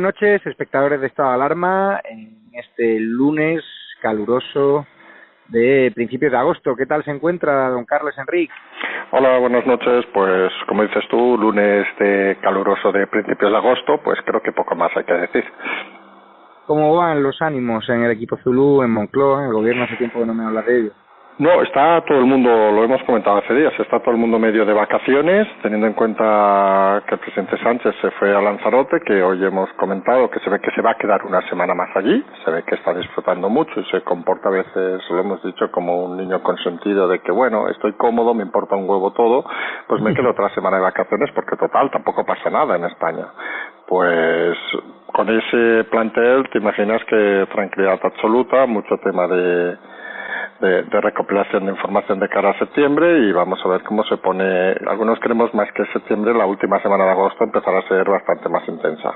buenas noches, espectadores de Estado de Alarma, en este lunes caluroso de principios de agosto. ¿Qué tal se encuentra don Carlos Enrique? Hola, buenas noches. Pues como dices tú, lunes de caluroso de principios de agosto, pues creo que poco más hay que decir. ¿Cómo van los ánimos en el equipo Zulu, en Moncloa? El gobierno hace tiempo que no me habla de ello. No, está todo el mundo, lo hemos comentado hace días, está todo el mundo medio de vacaciones, teniendo en cuenta que el presidente Sánchez se fue a Lanzarote, que hoy hemos comentado que se ve que se va a quedar una semana más allí, se ve que está disfrutando mucho y se comporta a veces, lo hemos dicho, como un niño consentido de que, bueno, estoy cómodo, me importa un huevo todo, pues me quedo otra semana de vacaciones porque total, tampoco pasa nada en España. Pues con ese plantel te imaginas que tranquilidad absoluta, mucho tema de de, recopilación de información de cara a septiembre y vamos a ver cómo se pone. Algunos queremos más que septiembre, la última semana de agosto empezará a ser bastante más intensa.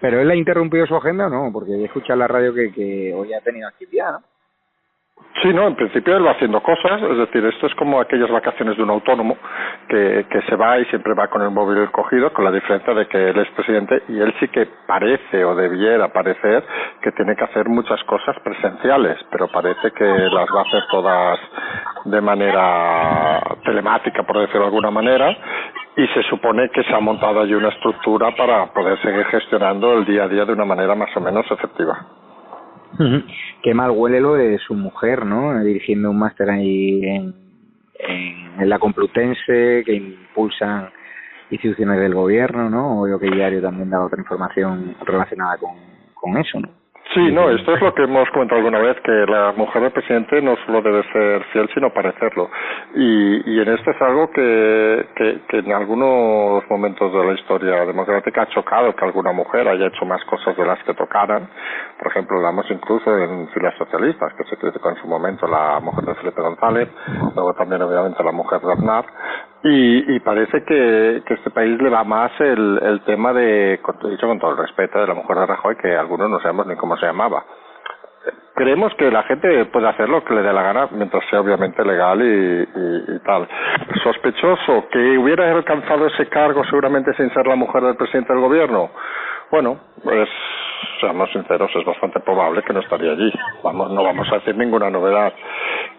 Pero él ha interrumpido su agenda no, porque en la radio que, que hoy ha tenido actividad, ¿no? Sí, no, en principio él va haciendo cosas, es decir, esto es como aquellas vacaciones de un autónomo que, que se va y siempre va con el móvil cogido, con la diferencia de que él es presidente y él sí que parece o debiera parecer que tiene que hacer muchas cosas presenciales, pero parece que las va a hacer todas de manera telemática, por decirlo de alguna manera, y se supone que se ha montado allí una estructura para poder seguir gestionando el día a día de una manera más o menos efectiva. Qué mal huele lo de su mujer, ¿no? Dirigiendo un máster ahí en, en, la Complutense, que impulsan instituciones del gobierno, ¿no? O yo que diario también da otra información relacionada con, con eso, ¿no? Sí, no, esto es lo que hemos comentado alguna vez, que la mujer del presidente no solo debe ser fiel, sino parecerlo. Y, y en esto es algo que, que, que en algunos momentos de la historia democrática ha chocado que alguna mujer haya hecho más cosas de las que tocaran. Por ejemplo, hablamos incluso en filas socialistas, que se criticó en su momento la mujer de Felipe González, luego también obviamente la mujer de Aznar, y, y parece que, que este país le va más el, el tema de, dicho con todo el respeto, de la mujer de Rajoy, que algunos no sabemos ni cómo se llamaba. Creemos que la gente puede hacer lo que le dé la gana mientras sea obviamente legal y, y, y tal. Sospechoso que hubiera alcanzado ese cargo seguramente sin ser la mujer del presidente del gobierno. Bueno, pues seamos sinceros, es bastante probable que no estaría allí. Vamos, no vamos a decir ninguna novedad.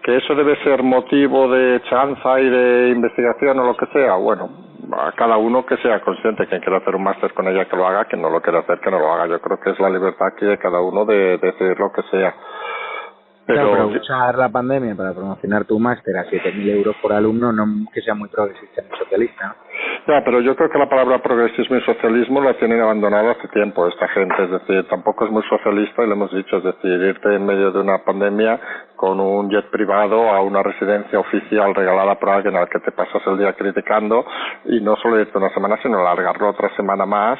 Que eso debe ser motivo de chanza y de investigación o lo que sea, bueno, a cada uno que sea consciente, quien quiera hacer un máster con ella que lo haga, quien no lo quiera hacer que no lo haga. Yo creo que es la libertad que de cada uno de, de decidir lo que sea. Pero, claro, pero usar la pandemia para promocionar tu máster a 7.000 euros por alumno, no que sea muy progresista ni socialista. Ya, pero yo creo que la palabra progresismo y socialismo la tienen abandonado hace tiempo esta gente, es decir, tampoco es muy socialista y lo hemos dicho, es decir, irte en medio de una pandemia con un jet privado a una residencia oficial regalada por alguien al que te pasas el día criticando y no solo irte una semana sino alargarlo otra semana más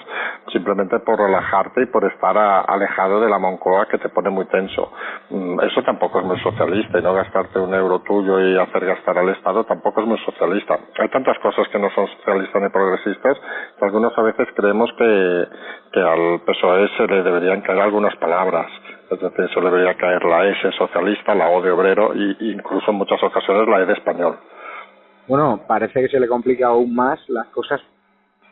simplemente por relajarte y por estar a, alejado de la Moncloa que te pone muy tenso. Mm, eso tampoco es muy socialista y no gastarte un euro tuyo y hacer gastar al Estado tampoco es muy socialista. Hay tantas cosas que no son socialistas ni progresistas que algunos a veces creemos que, que al PSOE se le deberían caer algunas palabras. Es decir, se le debería caer la S socialista, la O de obrero e incluso en muchas ocasiones la E de español. Bueno, parece que se le complica aún más las cosas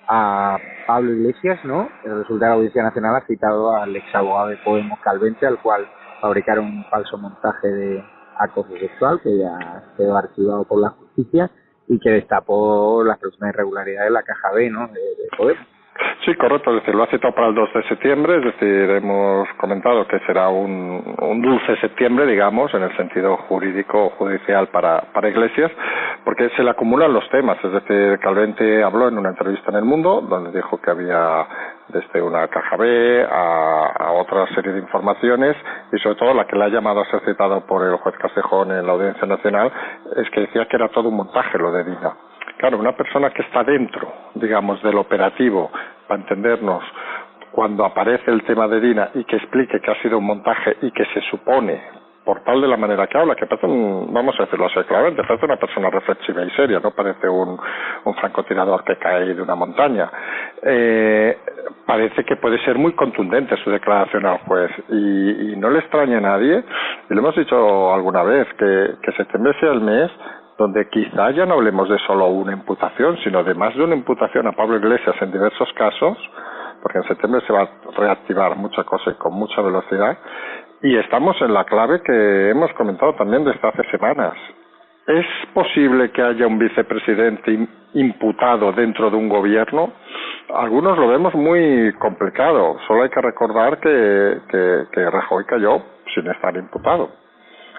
a Pablo Iglesias, ¿no? El resultado de la Audiencia Nacional ha citado al ex abogado de Podemos Calvente, al cual fabricaron un falso montaje de acoso sexual que ya quedó archivado por la justicia y que destapó las próximas irregularidades de la caja B, ¿no? De Podemos. Sí, correcto, es decir, lo ha citado para el 2 de septiembre, es decir, hemos comentado que será un, dulce septiembre, digamos, en el sentido jurídico o judicial para, para Iglesias, porque se le acumulan los temas, es decir, Calvente habló en una entrevista en El Mundo, donde dijo que había desde una caja B a, a otra serie de informaciones y sobre todo la que le ha llamado a ser citado por el juez Castejón en la Audiencia Nacional es que decía que era todo un montaje lo de Dina. Claro, una persona que está dentro, digamos, del operativo, para entendernos, cuando aparece el tema de Dina y que explique que ha sido un montaje y que se supone, por tal de la manera que habla, que parece, un, vamos a decirlo así claramente, parece una persona reflexiva y seria, no parece un, un francotirador que cae de una montaña. Eh, parece que puede ser muy contundente su declaración al juez y, y no le extraña a nadie, y lo hemos dicho alguna vez, que, que septiembre sea el mes donde quizá ya no hablemos de solo una imputación, sino de más de una imputación a Pablo Iglesias en diversos casos, porque en septiembre se va a reactivar mucha cosa y con mucha velocidad. Y estamos en la clave que hemos comentado también desde hace semanas. ¿Es posible que haya un vicepresidente imputado dentro de un gobierno? Algunos lo vemos muy complicado. Solo hay que recordar que, que, que Rajoy cayó sin estar imputado.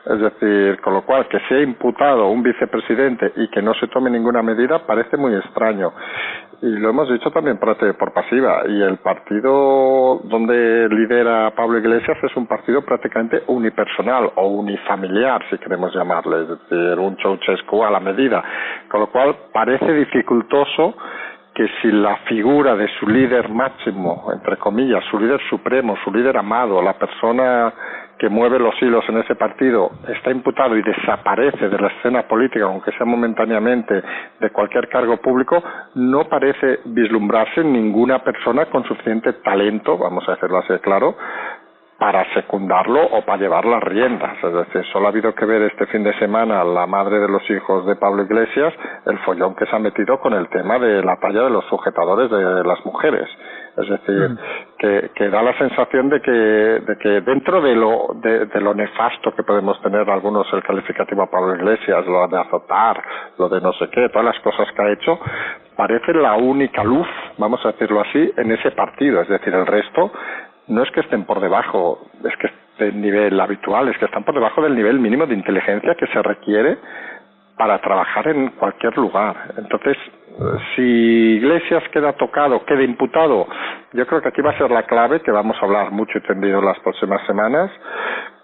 Es decir, con lo cual que sea imputado un vicepresidente y que no se tome ninguna medida parece muy extraño. Y lo hemos dicho también por, pasiva. Y el partido donde lidera Pablo Iglesias es un partido prácticamente unipersonal o unifamiliar, si queremos llamarle. Es decir, un Ceausescu a la medida. Con lo cual parece dificultoso que si la figura de su líder máximo, entre comillas, su líder supremo, su líder amado, la persona que mueve los hilos en ese partido está imputado y desaparece de la escena política, aunque sea momentáneamente, de cualquier cargo público, no parece vislumbrarse ninguna persona con suficiente talento, vamos a decirlo así claro, para secundarlo o para llevar las riendas. Es decir, solo ha habido que ver este fin de semana la madre de los hijos de Pablo Iglesias, el follón que se ha metido con el tema de la talla de los sujetadores de las mujeres. Es decir, mm. Que, da la sensación de que, de que dentro de lo, de, de, lo nefasto que podemos tener algunos el calificativo a Pablo Iglesias, lo de azotar, lo de no sé qué, todas las cosas que ha hecho, parece la única luz, vamos a decirlo así, en ese partido. Es decir, el resto no es que estén por debajo, es que del nivel habitual, es que están por debajo del nivel mínimo de inteligencia que se requiere para trabajar en cualquier lugar. Entonces, si Iglesias queda tocado, queda imputado, yo creo que aquí va a ser la clave, que vamos a hablar mucho y tendido en las próximas semanas.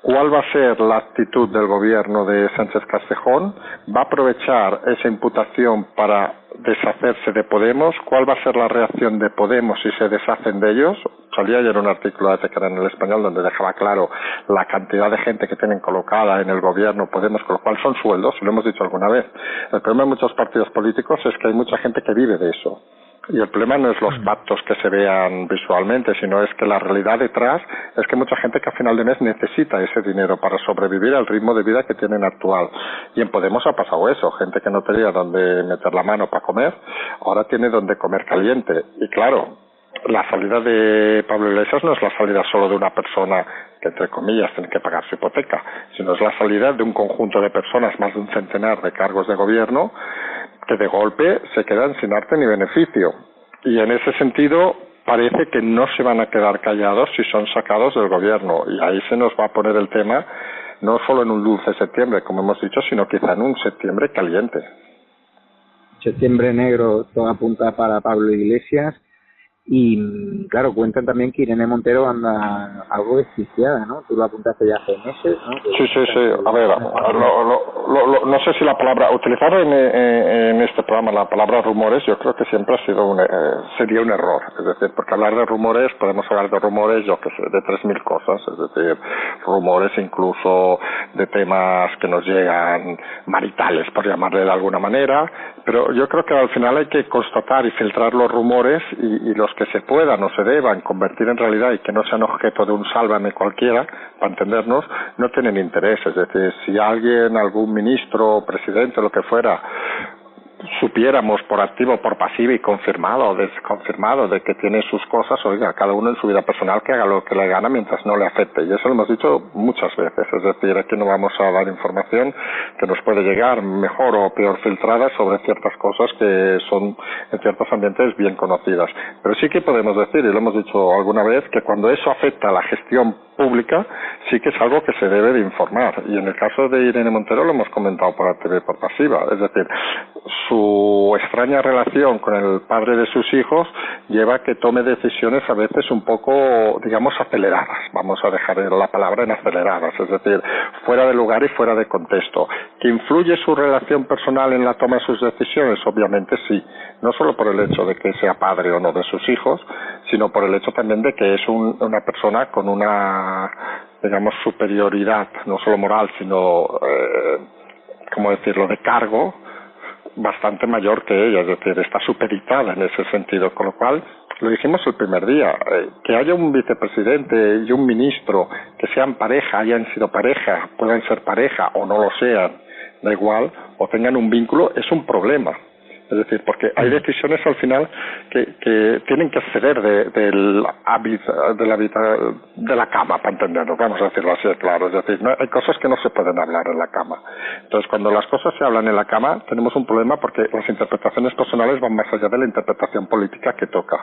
¿Cuál va a ser la actitud del gobierno de Sánchez Castejón? ¿Va a aprovechar esa imputación para deshacerse de Podemos? ¿Cuál va a ser la reacción de Podemos si se deshacen de ellos? Salía ayer un artículo de Tecara en el español donde dejaba claro la cantidad de gente que tienen colocada en el gobierno Podemos, con lo cual son sueldos, lo hemos dicho alguna vez. El problema de muchos partidos políticos es que hay mucha gente que vive de eso. Y el problema no es los mm. pactos que se vean visualmente, sino es que la realidad detrás es que mucha gente que a final de mes necesita ese dinero para sobrevivir al ritmo de vida que tienen actual. Y en Podemos ha pasado eso, gente que no tenía donde meter la mano para comer, ahora tiene donde comer caliente. Y claro, la salida de Pablo Iglesias no es la salida solo de una persona que entre comillas tiene que pagar su hipoteca, sino es la salida de un conjunto de personas, más de un centenar de cargos de gobierno, que de golpe se quedan sin arte ni beneficio. Y en ese sentido parece que no se van a quedar callados si son sacados del gobierno. Y ahí se nos va a poner el tema no solo en un dulce septiembre, como hemos dicho, sino quizá en un septiembre caliente. Septiembre negro, toda punta para Pablo Iglesias y claro, cuentan también que Irene Montero anda algo desquiciada, ¿no? Tú lo apuntaste ya hace meses, ¿no? sí, sí, sí. A ver, no sé si la palabra, utilizar en, en, este programa la palabra rumores, yo creo que siempre ha sido un, eh, sería un error. Es decir, porque hablar de rumores, podemos hablar de rumores, yo que sé, de tres mil cosas. Es decir, rumores incluso de temas que nos llegan maritales, por llamarle de alguna manera. Pero yo creo que al final hay que constatar y filtrar los rumores y, y los que se puedan o se deban convertir en realidad y que no sean objeto de un sálvame cualquiera, para entendernos, no tienen interés. Es decir, si alguien, algún ministro, presidente, lo que fuera, supiéramos por activo por pasivo y confirmado o desconfirmado de que tiene sus cosas, oiga, cada uno en su vida personal que haga lo que le gana mientras no le afecte. Y eso lo hemos dicho muchas veces. Es decir, aquí no vamos a dar información que nos puede llegar mejor o peor filtrada sobre ciertas cosas que son en ciertos ambientes bien conocidas. Pero sí que podemos decir, y lo hemos dicho alguna vez, que cuando eso afecta a la gestión pública, sí que es algo que se debe de informar. Y en el caso de Irene Montero lo hemos comentado por activa y por pasiva. Es decir, su extraña relación con el padre de sus hijos lleva a que tome decisiones a veces un poco, digamos, aceleradas. Vamos a dejar la palabra en aceleradas, es decir, fuera de lugar y fuera de contexto. ¿Que influye su relación personal en la toma de sus decisiones? Obviamente sí. No solo por el hecho de que sea padre o no de sus hijos, sino por el hecho también de que es una persona con una, digamos, superioridad, no solo moral, sino, eh, ¿cómo decirlo?, de cargo, bastante mayor que ella, es decir, está superitada en ese sentido, con lo cual lo dijimos el primer día, eh, que haya un vicepresidente y un ministro que sean pareja, hayan sido pareja, puedan ser pareja o no lo sean, da igual, o tengan un vínculo, es un problema. Es decir, porque hay decisiones al final que, que tienen que ceder de, del de, la, de la cama, para entendernos, vamos a decirlo así, claro. Es decir, no, hay cosas que no se pueden hablar en la cama. Entonces, cuando las cosas se hablan en la cama, tenemos un problema porque las interpretaciones personales van más allá de la interpretación política que toca.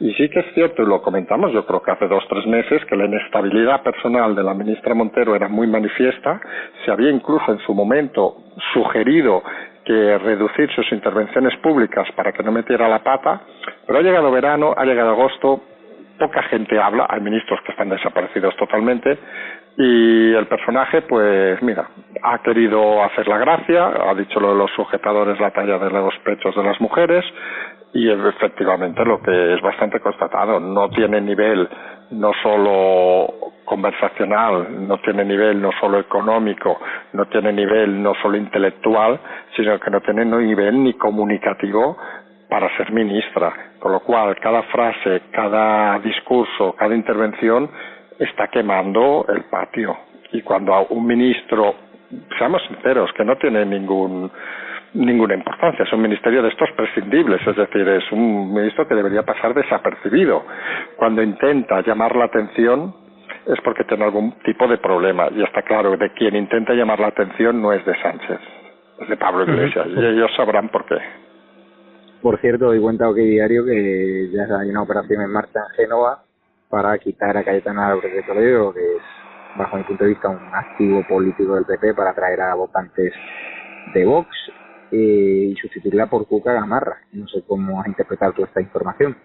Y sí que es cierto, y lo comentamos, yo creo que hace dos, tres meses, que la inestabilidad personal de la ministra Montero era muy manifiesta. Se había incluso en su momento sugerido que reducir sus intervenciones públicas para que no metiera la pata, pero ha llegado verano, ha llegado agosto, poca gente habla, hay ministros que están desaparecidos totalmente y el personaje, pues mira, ha querido hacer la gracia, ha dicho lo de los sujetadores la talla de los pechos de las mujeres y efectivamente lo que es bastante constatado, no tiene nivel no solo conversacional, no tiene nivel no solo económico, no tiene nivel no solo intelectual, sino que no tiene nivel ni comunicativo para ser ministra. Con lo cual, cada frase, cada discurso, cada intervención está quemando el patio. Y cuando un ministro, seamos sinceros, que no tiene ningún ninguna importancia. Es un ministerio de estos prescindibles, es decir, es un ministro que debería pasar desapercibido. Cuando intenta llamar la atención es porque tiene algún tipo de problema. Y está claro, de quien intenta llamar la atención no es de Sánchez, es de Pablo Iglesias. Y ellos sabrán por qué. Por cierto, doy cuenta hoy diario que ya hay una operación en marcha en Génova para quitar a Cayetana Álvarez de Toledo, que es, bajo mi punto de vista, un activo político del PP para atraer a votantes de Vox eh, y sustituirla por Cuca Gamarra. No sé cómo has interpretado toda esta información.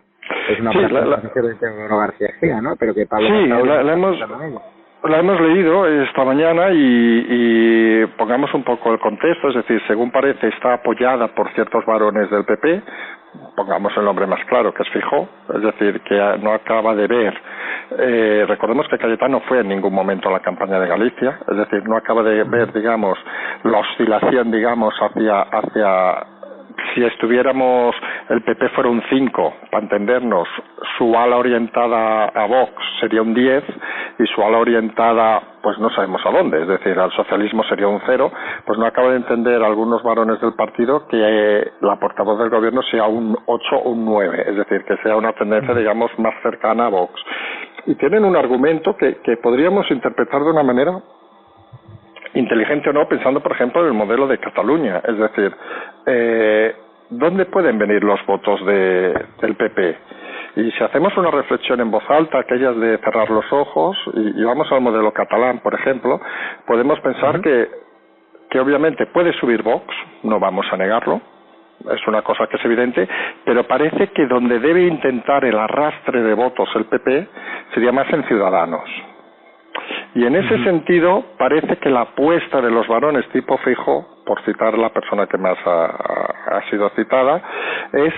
Es una sí, la, la... de García Gea, ¿no? Pero que Pablo sí, la, la hemos la hemos leído esta mañana y, y, pongamos un poco el contexto, es decir, según parece está apoyada por ciertos varones del PP, pongamos el nombre más claro, que es Fijo, es decir, que no acaba de ver. Eh, recordemos que Cayetano fue en ningún momento a la campaña de Galicia, es decir, no acaba de ver, digamos, la oscilación, digamos, hacia, hacia si estuviéramos, el PP fuera un 5, para entendernos, su ala orientada a Vox sería un 10 y su ala orientada, pues no sabemos a dónde, es decir, al socialismo sería un 0, pues no acaba de entender algunos varones del partido que eh, la portavoz del gobierno sea un 8 o un 9, es decir, que sea una tendencia, digamos, más cercana a Vox. Y tienen un argumento que, que podríamos interpretar de una manera inteligente o no, pensando, por ejemplo, en el modelo de Cataluña. Es decir, eh, ¿dónde pueden venir los votos de, del PP? Y si hacemos una reflexión en voz alta, aquellas de cerrar los ojos, y, vamos al modelo catalán, por ejemplo, podemos pensar que, que obviamente puede subir Vox, no vamos a negarlo, es una cosa que es evidente, pero parece que donde debe intentar el arrastre de votos el PP sería más en Ciudadanos. Y en ese sentido, parece que la apuesta de los varones tipo fijo, por citar la persona que más ha, sido citada, es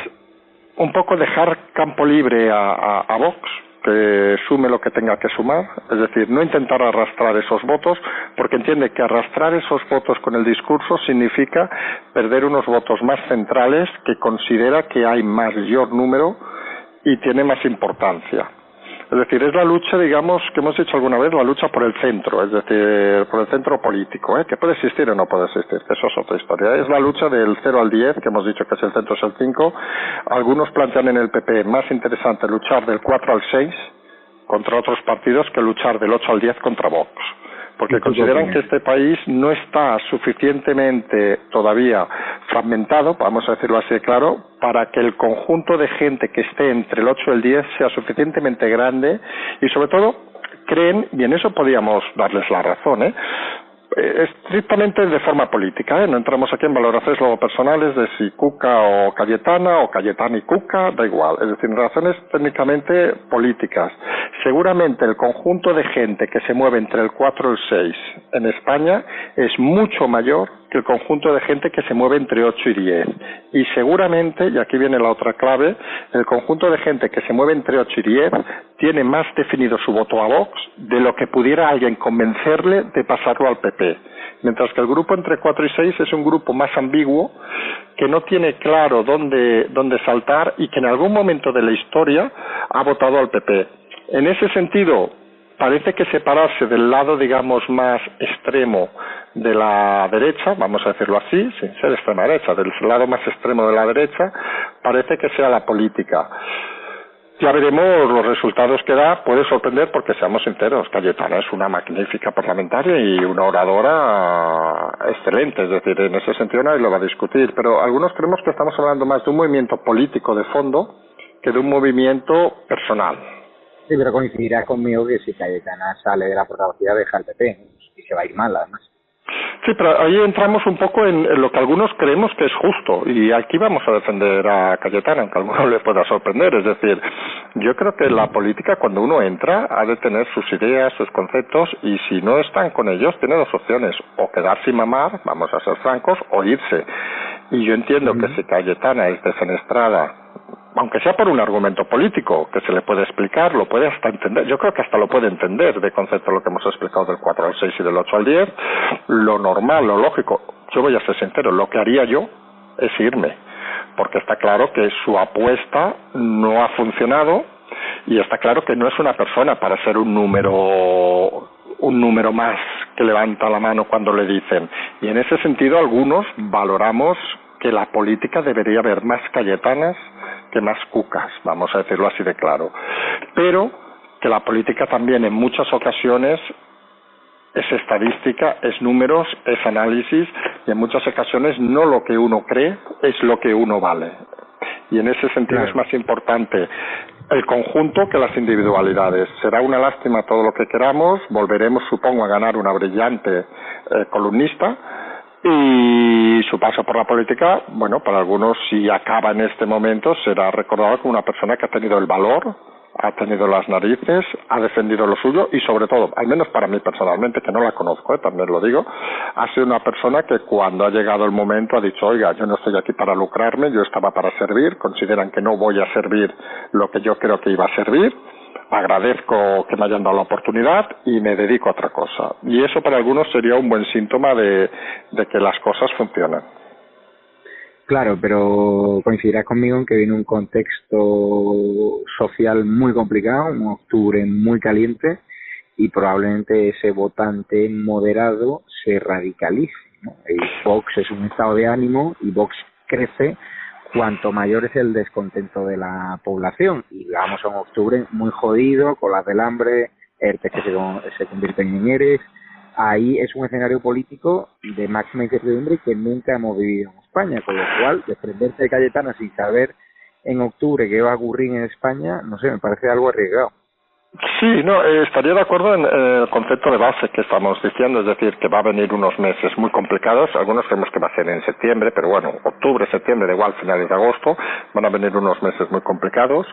un poco dejar campo libre a, a, Vox, que sume lo que tenga que sumar, es decir, no intentar arrastrar esos votos, porque entiende que arrastrar esos votos con el discurso significa perder unos votos más centrales que considera que hay mayor número y tiene más importancia. Es decir, es la lucha, digamos, que hemos dicho alguna vez, la lucha por el centro, es decir, por el centro político, ¿eh? que puede existir o no puede existir, eso es otra historia. Es la lucha del 0 al 10, que hemos dicho que es el centro es el 5. Algunos plantean en el PP más interesante luchar del 4 al 6 contra otros partidos que luchar del 8 al 10 contra Vox porque consideran que este país no está suficientemente todavía fragmentado, vamos a decirlo así de claro, para que el conjunto de gente que esté entre el 8 y el 10 sea suficientemente grande y sobre todo creen, y en eso podíamos darles la razón. Eh, estrictamente de forma política, ¿eh? no entramos aquí en valoraciones luego personales de si Cuca o Cayetana o Cayetana y Cuca, da igual, es decir, razones técnicamente políticas. Seguramente el conjunto de gente que se mueve entre el 4 y el 6 en España es mucho mayor el conjunto de gente que se mueve entre 8 y 10. Y seguramente, y aquí viene la otra clave, el conjunto de gente que se mueve entre 8 y 10 tiene más definido su voto a Vox de lo que pudiera alguien convencerle de pasarlo al PP. Mientras que el grupo entre 4 y 6 es un grupo más ambiguo, que no tiene claro dónde, dónde saltar y que en algún momento de la historia ha votado al PP. En ese sentido, parece que separarse del lado, digamos, más extremo de la derecha, vamos a decirlo así, sin ser extrema derecha, del lado más extremo de la derecha, parece que sea la política. Ya veremos los resultados que da. Puede sorprender porque, seamos sinceros, Cayetana es una magnífica parlamentaria y una oradora excelente. Es decir, en ese sentido nadie lo va a discutir. Pero algunos creemos que estamos hablando más de un movimiento político de fondo que de un movimiento personal. Sí, pero coincidirá conmigo que si Cayetana sale de la portavocía deja el PP y se va a ir mal, además. Sí, pero ahí entramos un poco en, lo que algunos creemos que es justo y aquí vamos a defender a Cayetana, aunque a alguno le pueda sorprender. Es decir, yo creo que la política cuando uno entra ha de tener sus ideas, sus conceptos y si no están con ellos tiene dos opciones, o quedarse y mamar, vamos a ser francos, o irse. Y yo entiendo que si Cayetana es defenestrada aunque sea por un argumento político, que se le puede explicar, lo puede hasta entender, yo creo que hasta lo puede entender de concepto lo que hemos explicado del 4 al 6 y del 8 al 10, lo normal, lo lógico, yo voy a ser sincero, lo que haría yo es irme, porque está claro que su apuesta no ha funcionado y está claro que no es una persona para ser un número un número más que levanta la mano cuando le dicen. Y en ese sentido algunos valoramos que la política debería haber más Cayetanas que más cucas, vamos a decirlo así de claro. Pero que la política también en muchas ocasiones es estadística, es números, es análisis y en muchas ocasiones no lo que uno cree es lo que uno vale. Y en ese sentido es más importante el conjunto que las individualidades. Será una lástima todo lo que queramos, volveremos supongo a ganar una brillante eh, columnista, y su paso por la política, bueno, para algunos si acaba en este momento será recordado como una persona que ha tenido el valor, ha tenido las narices, ha defendido lo suyo y sobre todo, al menos para mí personalmente, que no la conozco, ¿eh? también lo digo, ha sido una persona que cuando ha llegado el momento ha dicho, oiga, yo no estoy aquí para lucrarme, yo estaba para servir, consideran que no voy a servir lo que yo creo que iba a servir, agradezco que me hayan dado la oportunidad y me dedico a otra cosa. Y eso para algunos sería un buen síntoma de, que las cosas funcionan. Claro, pero coincidirás conmigo en que viene un contexto social muy complicado, un octubre muy caliente y probablemente ese votante moderado se radicalice. ¿no? Vox es un estado de ánimo y Vox crece cuanto mayor es el descontento de la población. Y vamos a un octubre muy jodido, con las del hambre, ERTE que se, se convierten en ERES. Ahí es un escenario político de máxima incertidumbre que nunca hemos vivido en España, con lo cual desprenderse de Cayetana sin saber en octubre qué va a ocurrir en España, no sé, me parece algo arriesgado. Sí, no, eh, estaría de acuerdo en el concepto de base que estamos diciendo, es decir, que va a venir unos meses muy complicados. Algunos creemos que va a ser en septiembre, pero bueno, octubre, septiembre, de igual, finales de agosto, van a venir unos meses muy complicados.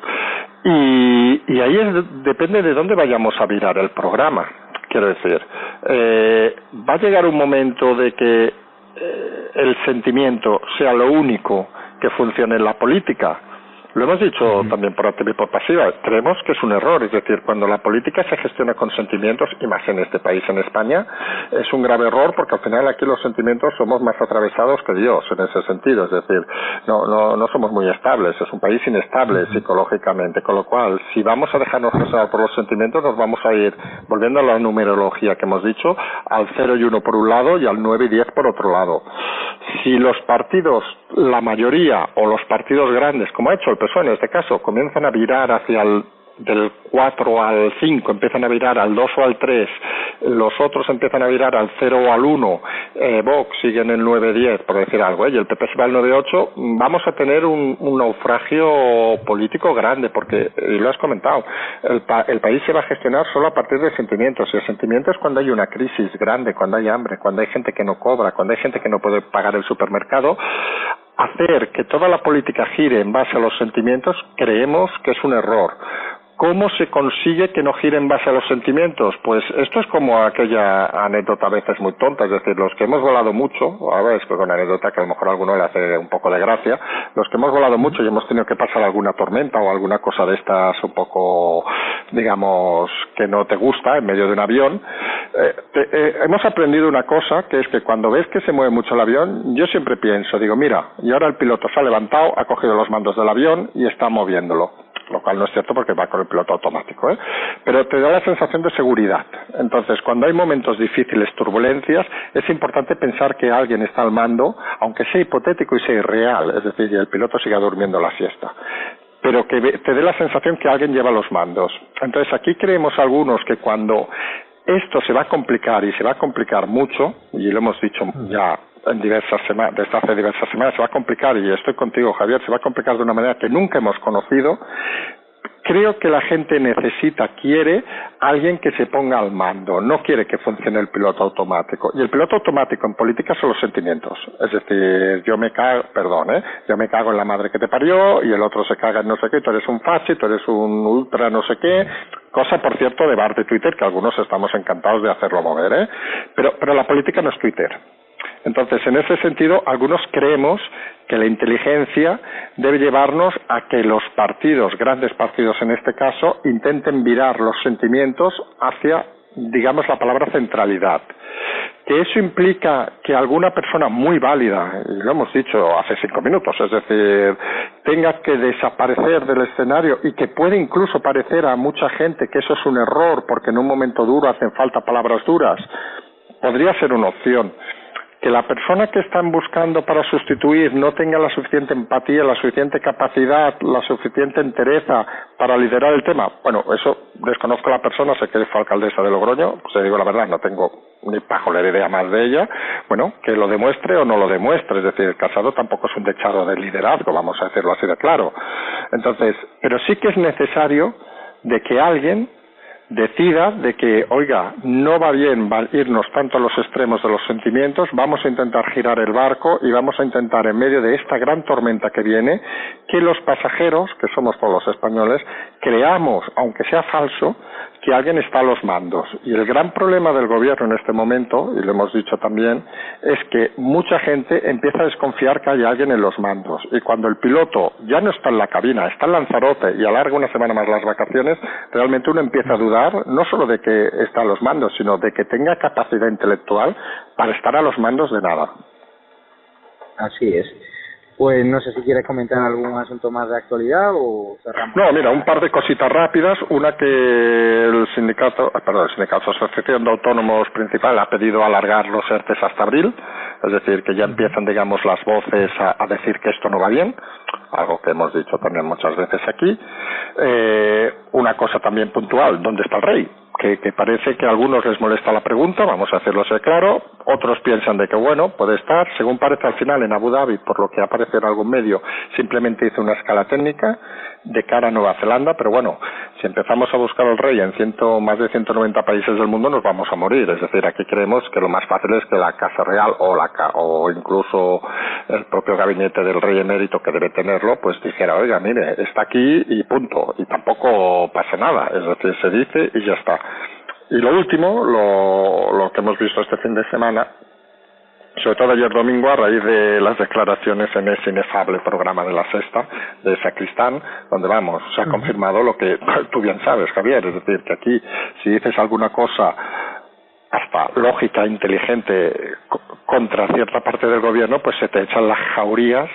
Y, y ahí depende de dónde vayamos a virar el programa. Quiero decir, eh, va a llegar un momento de que eh, el sentimiento sea lo único que funcione en la política lo hemos dicho también por activa y por pasiva. Creemos que es un error. Es decir, cuando la política se gestiona con sentimientos, y más en este país, en España, es un grave error porque al final aquí los sentimientos somos más atravesados que Dios en ese sentido. Es decir, no, no, no somos muy estables. Es un país inestable psicológicamente. Con lo cual, si vamos a dejarnos gestionar por los sentimientos, nos vamos a ir, volviendo a la numerología que hemos dicho, al 0 y 1 por un lado y al 9 y 10 por otro lado. Si los partidos, la mayoría, o los partidos grandes, como ha hecho el en este caso, comienzan a virar hacia el del 4 al 5 empiezan a virar al 2 o al 3, los otros empiezan a virar al 0 o al 1, eh, Vox sigue en el 9-10, por decir algo, ¿eh? y el PP se va al 9-8, vamos a tener un, naufragio político grande, porque, y lo has comentado, el, el país se va a gestionar solo a partir de sentimientos, y el sentimiento es cuando hay una crisis grande, cuando hay hambre, cuando hay gente que no cobra, cuando hay gente que no puede pagar el supermercado, hacer que toda la política gire en base a los sentimientos creemos que es un error ¿Cómo se consigue que no gire en base a los sentimientos? Pues esto es como aquella anécdota a veces muy tonta, es decir, los que hemos volado mucho, a ver, es una anécdota que a lo mejor a alguno le hace un poco de gracia, los que hemos volado mucho y hemos tenido que pasar alguna tormenta o alguna cosa de estas un poco, digamos, que no te gusta en medio de un avión, eh, eh, hemos aprendido una cosa, que es que cuando ves que se mueve mucho el avión, yo siempre pienso, digo, mira, y ahora el piloto se ha levantado, ha cogido los mandos del avión y está moviéndolo lo cual no es cierto porque va con el piloto automático, ¿eh? pero te da la sensación de seguridad. Entonces, cuando hay momentos difíciles, turbulencias, es importante pensar que alguien está al mando, aunque sea hipotético y sea irreal, es decir, el piloto siga durmiendo la siesta pero que te dé la sensación que alguien lleva los mandos. Entonces aquí creemos algunos que cuando esto se va a complicar y se va a complicar mucho, y lo hemos dicho ya en diversas semanas, desde hace diversas semanas, se va a complicar, y estoy contigo Javier, se va a complicar de una manera que nunca hemos conocido, creo que la gente necesita, quiere alguien que se ponga al mando, no quiere que funcione el piloto automático. Y el piloto automático en política son los sentimientos. Es decir, yo me cago, perdón, ¿eh? yo me cago en la madre que te parió y el otro se caga en no sé qué, tú eres un fachi, tú eres un ultra no sé qué. Cosa, por cierto, de bar de Twitter, que algunos estamos encantados de hacerlo mover, ¿eh? Pero la política no es Twitter. Entonces, en ese sentido, algunos creemos que la inteligencia debe llevarnos a que los partidos, grandes partidos en este caso, intenten virar los sentimientos hacia, digamos, la palabra centralidad. Que eso implica que alguna persona muy válida, y lo hemos dicho hace cinco minutos, es decir, tenga que desaparecer del escenario y que puede incluso parecer a mucha gente que eso es un error porque en un momento duro hacen falta palabras duras, podría ser una opción que la persona que están buscando para sustituir no tenga la suficiente empatía, la suficiente capacidad, la suficiente entereza para liderar el tema. Bueno, eso desconozco a la persona, sé que fue alcaldesa de Logroño, pues digo la verdad, no tengo ni pajolera idea más de ella. Bueno, que lo demuestre o no lo demuestre, es decir, Casado tampoco es un dechado de liderazgo, vamos a decirlo así de claro. Entonces, pero sí que es necesario de que alguien decida de que, oiga, no va bien irnos tanto a los extremos de los sentimientos, vamos a intentar girar el barco y vamos a intentar, en medio de esta gran tormenta que viene, que los pasajeros, que somos todos los españoles, creamos, aunque sea falso, que alguien está a los mandos. Y el gran problema del gobierno en este momento, y lo hemos dicho también, es que mucha gente empieza a desconfiar que hay alguien en los mandos. Y cuando el piloto ya no está en la cabina, está en Lanzarote y alarga una semana más las vacaciones, realmente uno empieza a dudar no solo de que está a los mandos, sino de que tenga capacidad intelectual para estar a los mandos de nada. Así es. Pues no sé si quieres comentar algún asunto más de actualidad o cerramos. No, mira, un par de cositas rápidas. Una que el sindicato, ah, perdón, el sindicato Asociación de Autónomos Principal ha pedido alargar los ERTES hasta abril, es decir, que ya empiezan, digamos, las voces a, a decir que esto no va bien, algo que hemos dicho también muchas veces aquí. Eh, una cosa también puntual, ¿dónde está el rey? Que, que, parece que a algunos les molesta la pregunta, vamos a hacerlo así claro, otros piensan de que bueno, puede estar, según parece al final en Abu Dhabi, por lo que aparece en algún medio, simplemente hizo una escala técnica de cara a Nueva Zelanda, pero bueno, si empezamos a buscar al rey en ciento, más de 190 países del mundo nos vamos a morir, es decir, aquí creemos que lo más fácil es que la Casa Real o la o incluso el propio gabinete del rey emérito que debe tenerlo, pues dijera, oiga, mire, está aquí y punto, y tampoco pasa nada, es decir, se dice y ya está. Y lo último, lo, lo que hemos visto este fin de semana, sobre todo ayer domingo a raíz de las declaraciones en ese inefable programa de la sexta de Sacristán, donde vamos, se ha confirmado lo que tú bien sabes, Javier, es decir, que aquí si dices alguna cosa hasta lógica, inteligente contra cierta parte del gobierno, pues se te echan las jaurías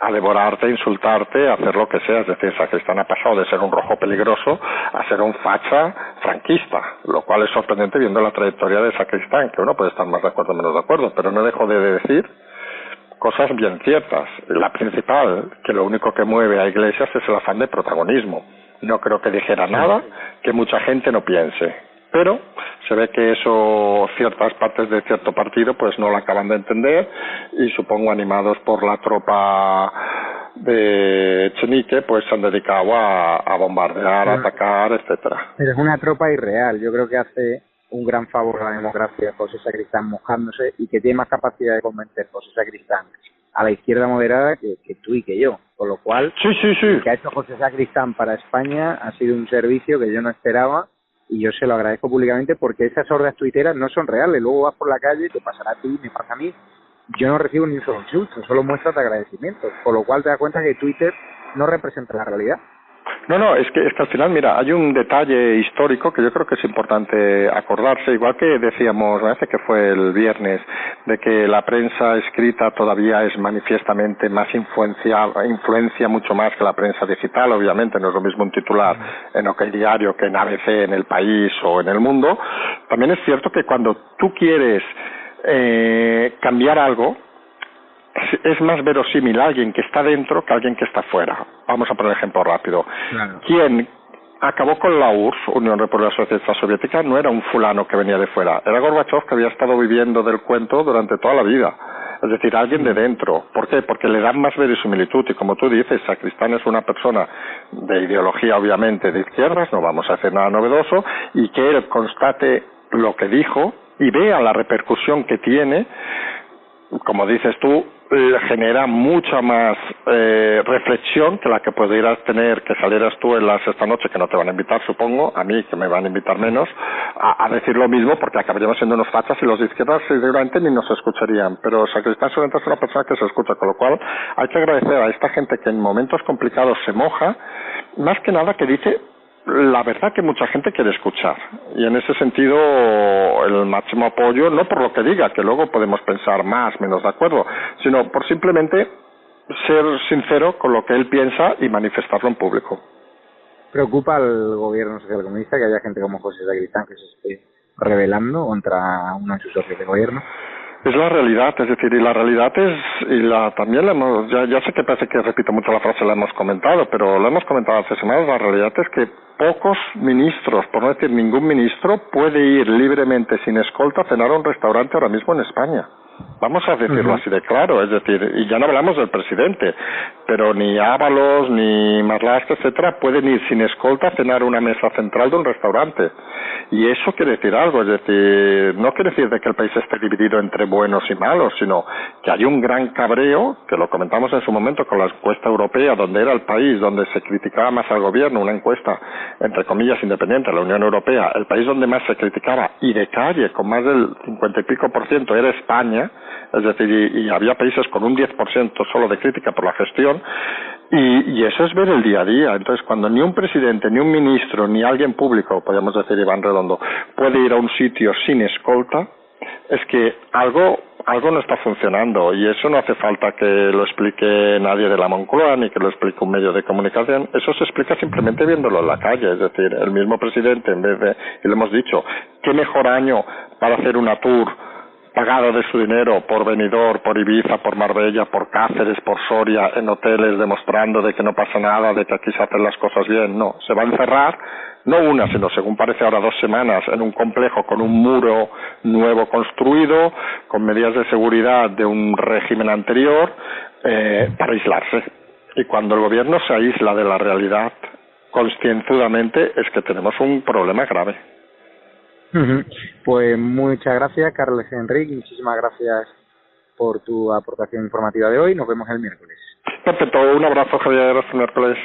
a devorarte, a insultarte, a hacer lo que sea. Es decir, Sacristán ha pasado de ser un rojo peligroso a ser un facha franquista, lo cual es sorprendente viendo la trayectoria de Sacristán, que uno puede estar más de acuerdo o menos de acuerdo, pero no dejo de decir cosas bien ciertas. La principal, que lo único que mueve a Iglesias es el afán de protagonismo. No creo que dijera nada que mucha gente no piense pero se ve que eso ciertas partes de cierto partido pues no lo acaban de entender y supongo animados por la tropa de Chenique pues se han dedicado a, a bombardear, a atacar, etcétera. Pero es una tropa irreal, yo creo que hace un gran favor a la democracia José Sacristán mojándose y que tiene más capacidad de convencer José Sacristán a la izquierda moderada que, que tú y que yo, con lo cual sí, sí, sí. lo que ha hecho José Sacristán para España ha sido un servicio que yo no esperaba y yo se lo agradezco públicamente porque esas hordas tuiteras no son reales. Luego vas por la calle, te pasará a ti, me pasa a mí. Yo no recibo ni un solo insulto, solo muestras de agradecimiento, con lo cual te das cuenta que Twitter no representa la realidad. No, no, es que, es que al final, mira, hay un detalle histórico que yo creo que es importante acordarse, igual que decíamos, me parece que fue el viernes, de que la prensa escrita todavía es manifiestamente más influencia, influencia mucho más que la prensa digital, obviamente no es lo mismo un titular en OK Diario que en ABC en el país o en el mundo. También es cierto que cuando tú quieres eh, cambiar algo, es más verosímil alguien que está dentro que alguien que está fuera. Vamos a poner ejemplo rápido. Quien acabó con la URSS, Unión República Socialista Soviética, no era un fulano que venía de fuera, era Gorbachev que había estado viviendo del cuento durante toda la vida. Es decir, alguien de dentro. ¿Por qué? Porque le dan más verosimilitud. Y como tú dices, Sacristán es una persona de ideología, obviamente, de izquierdas, no vamos a hacer nada novedoso, y que él constate lo que dijo y vea la repercusión que tiene, como dices tú, genera mucha más eh, reflexión que la que pudieras tener que salieras tú en las esta noche que no te van a invitar supongo a mí que me van a invitar menos a, decir lo mismo porque acabaríamos siendo unos fachas y los de izquierda seguramente ni nos escucharían. Pero Sacristán Sorrento es una persona que se escucha con lo cual hay que agradecer a esta gente que en momentos complicados se moja más que nada que dice la verdad que mucha gente quiere escuchar. Y en ese sentido el máximo apoyo no por lo que diga que luego podemos pensar más menos de acuerdo sino por simplemente ser sincero con lo que él piensa y manifestarlo en público. Preocupa al gobierno socialcomunista que haya gente como José Sacristán que se esté rebelando contra uno de sus socios de gobierno es la realidad, es decir, y la realidad es, y la también la hemos, ya, ya sé que parece que repito mucho la frase, la hemos comentado, pero lo hemos comentado hace semanas, la realidad es que pocos ministros, por no decir ningún ministro, puede ir libremente sin escolta a cenar a un restaurante ahora mismo en España. Vamos a decirlo así de claro, es decir, y ya no hablamos del presidente, pero ni Ábalos, ni Marlaska, etcétera, pueden ir sin escolta a cenar a una mesa central de un restaurante. Y eso quiere decir algo, es decir, no quiere decir de que el país esté dividido entre buenos y malos, sino que hay un gran cabreo, que lo comentamos en su momento con la encuesta europea, donde era el país donde se criticaba más al gobierno, una encuesta, entre comillas, independiente, la Unión Europea, el país donde más se criticaba y de calle, con más del cincuenta y pico por ciento, era España, es decir, y, había países con un 10% solo de crítica por la gestión, y, y, eso es ver el día a día. Entonces, cuando ni un presidente, ni un ministro, ni alguien público, podríamos decir Iván Redondo, puede ir a un sitio sin escolta, es que algo algo no está funcionando y eso no hace falta que lo explique nadie de la Moncloa ni que lo explique un medio de comunicación, eso se explica simplemente viéndolo en la calle, es decir, el mismo presidente en vez de, y lo hemos dicho, qué mejor año para hacer una tour pagado de su dinero por Benidorm, por Ibiza, por Marbella, por Cáceres, por Soria, en hoteles, demostrando de que no pasa nada, de que aquí se hacen las cosas bien. No, se va a encerrar, no una, sino según parece ahora dos semanas, en un complejo con un muro nuevo construido, con medidas de seguridad de un régimen anterior, eh, para aislarse. Y cuando el gobierno se aísla de la realidad concienzudamente, es que tenemos un problema grave. Pues muchas gracias, Carlos Enrique, muchísimas gracias por tu aportación informativa de hoy. Nos vemos el miércoles. Perfecto, un abrazo, Javier, hasta el miércoles.